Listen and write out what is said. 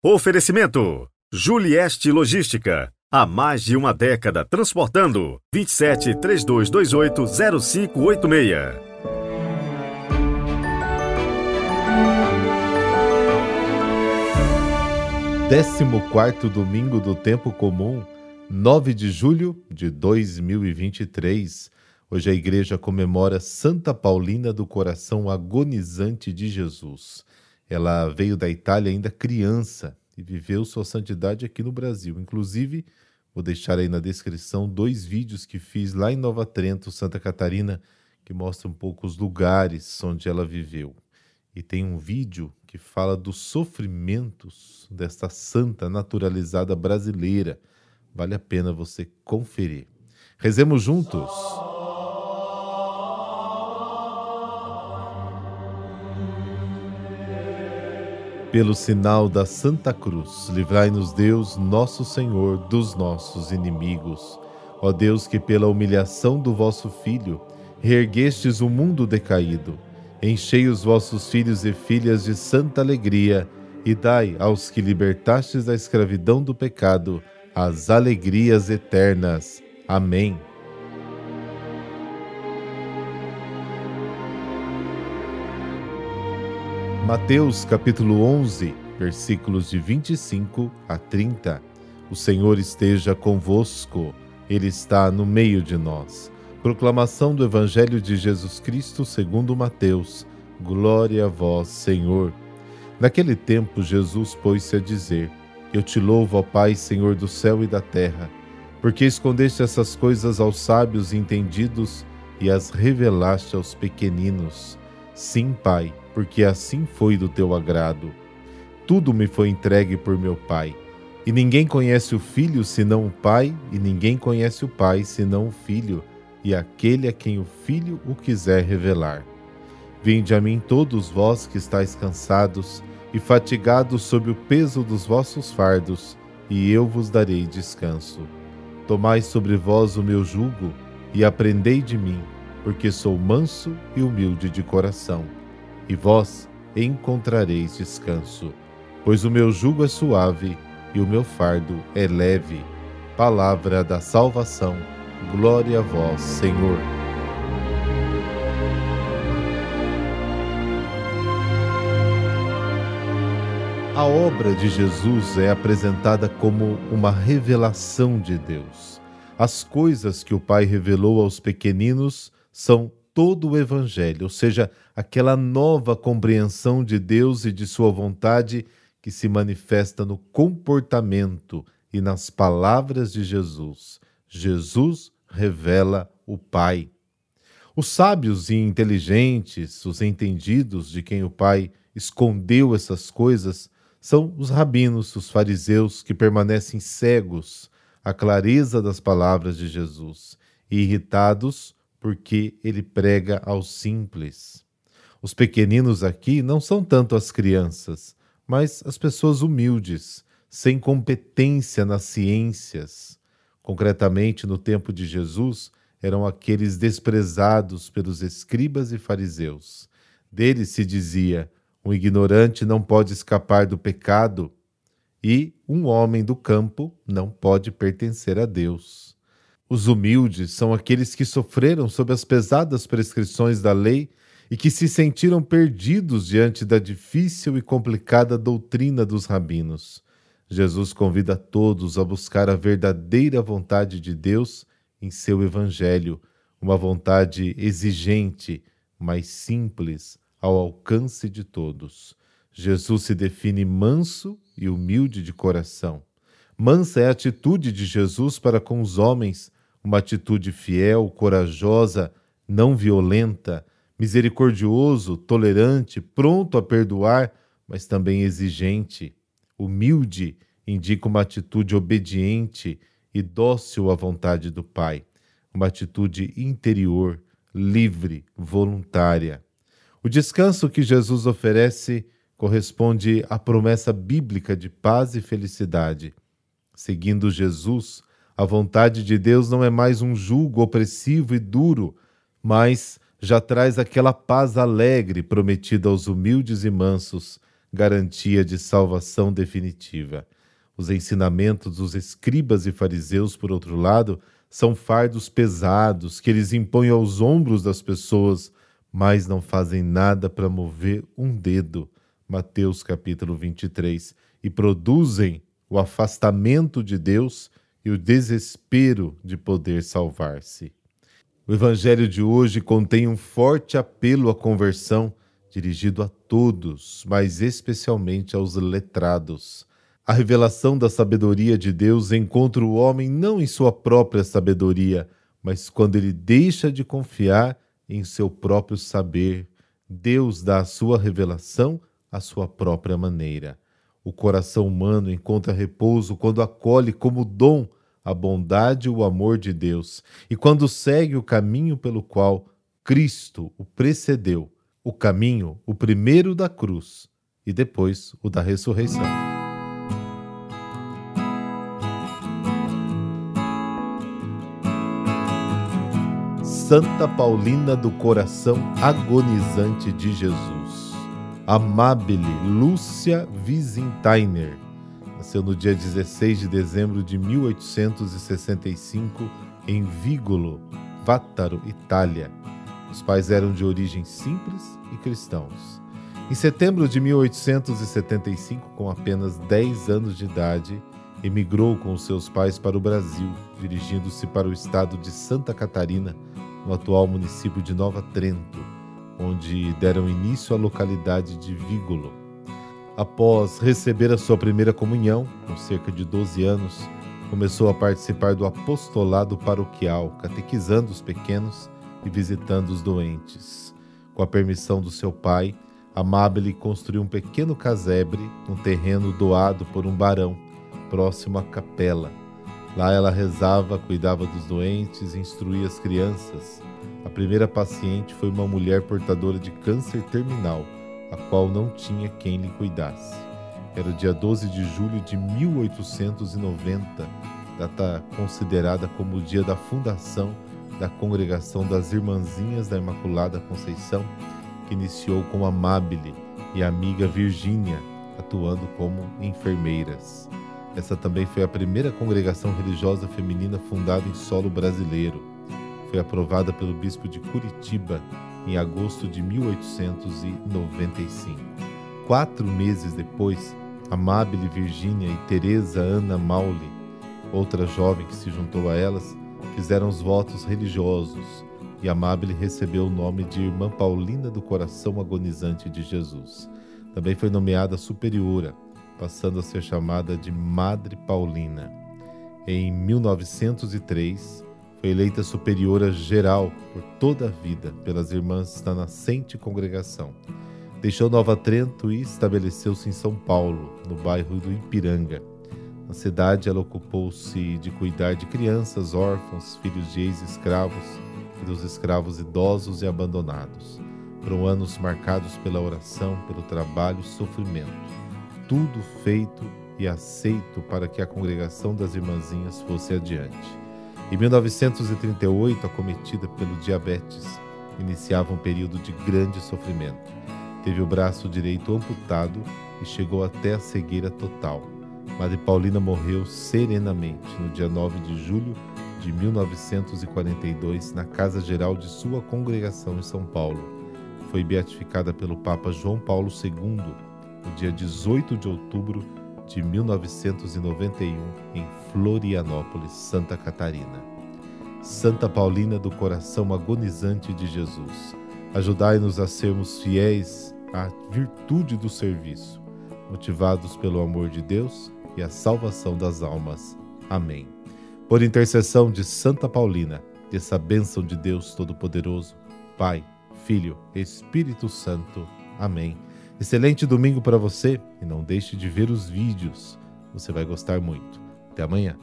Oferecimento: Julieste Logística. Há mais de uma década transportando. 27 3228 0586. 14 domingo do tempo comum, 9 de julho de 2023. Hoje a igreja comemora Santa Paulina do Coração Agonizante de Jesus. Ela veio da Itália ainda criança e viveu sua santidade aqui no Brasil. Inclusive, vou deixar aí na descrição dois vídeos que fiz lá em Nova Trento, Santa Catarina, que mostram um pouco os lugares onde ela viveu. E tem um vídeo que fala dos sofrimentos desta santa naturalizada brasileira. Vale a pena você conferir. Rezemos juntos. Pelo sinal da Santa Cruz, livrai-nos Deus, nosso Senhor, dos nossos inimigos. Ó Deus, que pela humilhação do vosso Filho reerguestes o mundo decaído, enchei os vossos filhos e filhas de santa alegria e dai aos que libertastes da escravidão do pecado as alegrias eternas. Amém. Mateus capítulo 11, versículos de 25 a 30. O Senhor esteja convosco, Ele está no meio de nós. Proclamação do Evangelho de Jesus Cristo segundo Mateus. Glória a vós, Senhor. Naquele tempo Jesus pôs-se a dizer: Eu te louvo, ó Pai, Senhor do céu e da terra, porque escondeste essas coisas aos sábios e entendidos e as revelaste aos pequeninos. Sim, Pai, porque assim foi do teu agrado. Tudo me foi entregue por meu Pai. E ninguém conhece o Filho senão o Pai, e ninguém conhece o Pai senão o Filho, e aquele a quem o Filho o quiser revelar. Vinde a mim todos vós que estáis cansados e fatigados sob o peso dos vossos fardos, e eu vos darei descanso. Tomai sobre vós o meu jugo e aprendei de mim, porque sou manso e humilde de coração e vós encontrareis descanso, pois o meu jugo é suave e o meu fardo é leve. Palavra da salvação, glória a vós, Senhor. A obra de Jesus é apresentada como uma revelação de Deus. As coisas que o Pai revelou aos pequeninos são todo o Evangelho, ou seja, aquela nova compreensão de Deus e de Sua vontade que se manifesta no comportamento e nas palavras de Jesus. Jesus revela o Pai. Os sábios e inteligentes, os entendidos de quem o Pai escondeu essas coisas, são os rabinos, os fariseus, que permanecem cegos à clareza das palavras de Jesus e irritados porque ele prega aos simples. Os pequeninos aqui não são tanto as crianças, mas as pessoas humildes, sem competência nas ciências. Concretamente, no tempo de Jesus, eram aqueles desprezados pelos escribas e fariseus. Deles se dizia: um ignorante não pode escapar do pecado e um homem do campo não pode pertencer a Deus. Os humildes são aqueles que sofreram sob as pesadas prescrições da lei e que se sentiram perdidos diante da difícil e complicada doutrina dos rabinos. Jesus convida todos a buscar a verdadeira vontade de Deus em seu Evangelho, uma vontade exigente, mas simples, ao alcance de todos. Jesus se define manso e humilde de coração. Mansa é a atitude de Jesus para com os homens uma atitude fiel, corajosa, não violenta, misericordioso, tolerante, pronto a perdoar, mas também exigente. Humilde indica uma atitude obediente e dócil à vontade do Pai, uma atitude interior, livre, voluntária. O descanso que Jesus oferece corresponde à promessa bíblica de paz e felicidade. Seguindo Jesus, a vontade de Deus não é mais um jugo opressivo e duro, mas já traz aquela paz alegre prometida aos humildes e mansos, garantia de salvação definitiva. Os ensinamentos dos escribas e fariseus, por outro lado, são fardos pesados que eles impõem aos ombros das pessoas, mas não fazem nada para mover um dedo. Mateus capítulo 23. E produzem o afastamento de Deus e o desespero de poder salvar-se. O Evangelho de hoje contém um forte apelo à conversão, dirigido a todos, mas especialmente aos letrados. A revelação da sabedoria de Deus encontra o homem não em sua própria sabedoria, mas quando ele deixa de confiar em seu próprio saber. Deus dá a sua revelação à sua própria maneira. O coração humano encontra repouso quando acolhe como dom a bondade e o amor de Deus, e quando segue o caminho pelo qual Cristo o precedeu, o caminho, o primeiro da cruz e depois o da ressurreição. Santa Paulina do Coração Agonizante de Jesus. Amabile Lúcia Wiesentainer. Nasceu no dia 16 de dezembro de 1865 em Vigolo, Vátaro, Itália. Os pais eram de origem simples e cristãos. Em setembro de 1875, com apenas 10 anos de idade, emigrou com seus pais para o Brasil, dirigindo-se para o estado de Santa Catarina, no atual município de Nova Trento, onde deram início à localidade de Vígolo. Após receber a sua primeira comunhão, com cerca de 12 anos, começou a participar do apostolado paroquial, catequizando os pequenos e visitando os doentes. Com a permissão do seu pai, Amabile construiu um pequeno casebre no terreno doado por um barão, próximo à capela, Lá ela rezava, cuidava dos doentes, instruía as crianças. A primeira paciente foi uma mulher portadora de câncer terminal, a qual não tinha quem lhe cuidasse. Era o dia 12 de julho de 1890, data considerada como o dia da fundação da Congregação das Irmãzinhas da Imaculada Conceição, que iniciou com Amabile e a amiga Virgínia, atuando como enfermeiras. Essa também foi a primeira congregação religiosa feminina fundada em solo brasileiro. Foi aprovada pelo bispo de Curitiba em agosto de 1895. Quatro meses depois, Amabile Virgínia e Teresa Ana Maule, outra jovem que se juntou a elas, fizeram os votos religiosos e Amabile recebeu o nome de Irmã Paulina do Coração Agonizante de Jesus. Também foi nomeada superiora passando a ser chamada de Madre Paulina. Em 1903, foi eleita superiora geral por toda a vida pelas irmãs da nascente congregação. Deixou Nova Trento e estabeleceu-se em São Paulo, no bairro do Ipiranga. Na cidade, ela ocupou-se de cuidar de crianças, órfãos, filhos de ex-escravos e dos escravos idosos e abandonados. Foram anos marcados pela oração, pelo trabalho e sofrimento tudo feito e aceito para que a congregação das irmãzinhas fosse adiante. Em 1938, acometida pelo diabetes, iniciava um período de grande sofrimento. Teve o braço direito amputado e chegou até a cegueira total. Madre Paulina morreu serenamente no dia 9 de julho de 1942 na casa geral de sua congregação em São Paulo. Foi beatificada pelo Papa João Paulo II no dia 18 de outubro de 1991, em Florianópolis, Santa Catarina. Santa Paulina do Coração Agonizante de Jesus, ajudai-nos a sermos fiéis à virtude do serviço, motivados pelo amor de Deus e a salvação das almas. Amém. Por intercessão de Santa Paulina, dessa bênção de Deus Todo-Poderoso, Pai, Filho, Espírito Santo. Amém Excelente domingo para você e não deixe de ver os vídeos. Você vai gostar muito. Até amanhã.